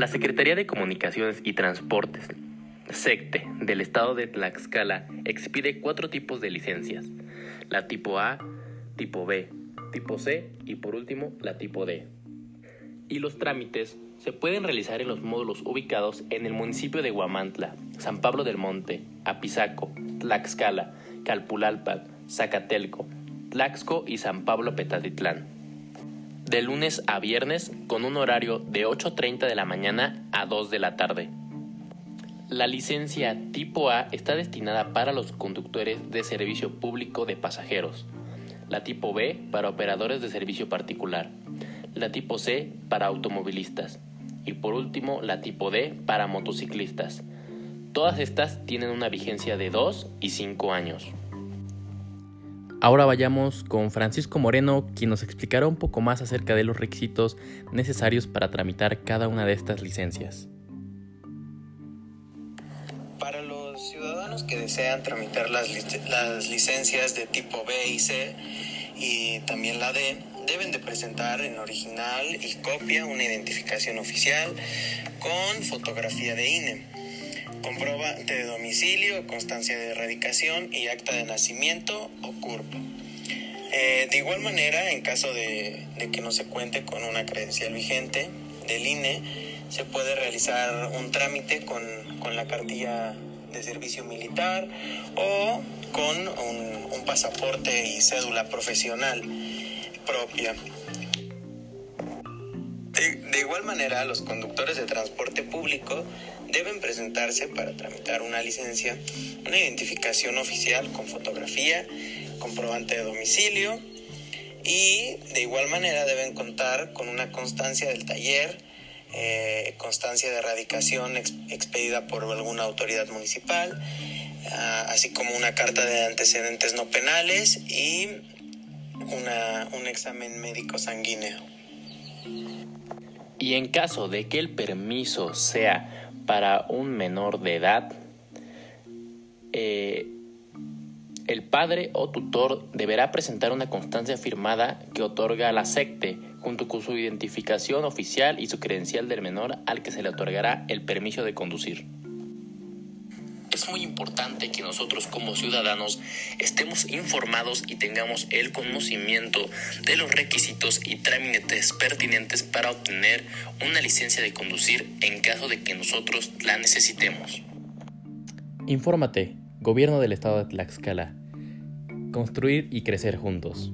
La Secretaría de Comunicaciones y Transportes, SECTE, del estado de Tlaxcala, expide cuatro tipos de licencias. La tipo A, tipo B, tipo C y por último la tipo D. Y los trámites se pueden realizar en los módulos ubicados en el municipio de Huamantla, San Pablo del Monte, Apizaco, Tlaxcala, Calpulalpan, Zacatelco, Tlaxco y San Pablo Petatitlán. De lunes a viernes con un horario de 8.30 de la mañana a 2 de la tarde. La licencia tipo A está destinada para los conductores de servicio público de pasajeros, la tipo B para operadores de servicio particular, la tipo C para automovilistas y por último la tipo D para motociclistas. Todas estas tienen una vigencia de 2 y 5 años. Ahora vayamos con Francisco Moreno, quien nos explicará un poco más acerca de los requisitos necesarios para tramitar cada una de estas licencias. Para los ciudadanos que desean tramitar las, licencias de tipo B y C y también la D, deben de presentar en original y copia una identificación oficial con fotografía de INE, comprobante de domicilio, constancia de erradicación y acta de nacimiento o CURP. Eh, de igual manera, en caso de, que no se cuente con una credencial vigente del INE, se puede realizar un trámite con, con la cartilla de servicio militar o con un pasaporte y cédula profesional propia. De, igual manera, los conductores de transporte público deben presentarse para tramitar una licencia, una identificación oficial con fotografía, comprobante de domicilio y de igual manera deben contar con una constancia del taller, eh, constancia de erradicación expedida por alguna autoridad municipal, ah, así como una carta de antecedentes no penales y un examen médico sanguíneo. Y en caso de que el permiso sea para un menor de edad, eh, el padre o tutor deberá presentar una constancia firmada que otorga la SECTE junto con su identificación oficial y su credencial del menor al que se le otorgará el permiso de conducir es muy importante que nosotros como ciudadanos estemos informados y tengamos el conocimiento de los requisitos y trámites pertinentes para obtener una licencia de conducir en caso de que nosotros la necesitemos. Infórmate, Gobierno del Estado de Tlaxcala. Construir y crecer juntos.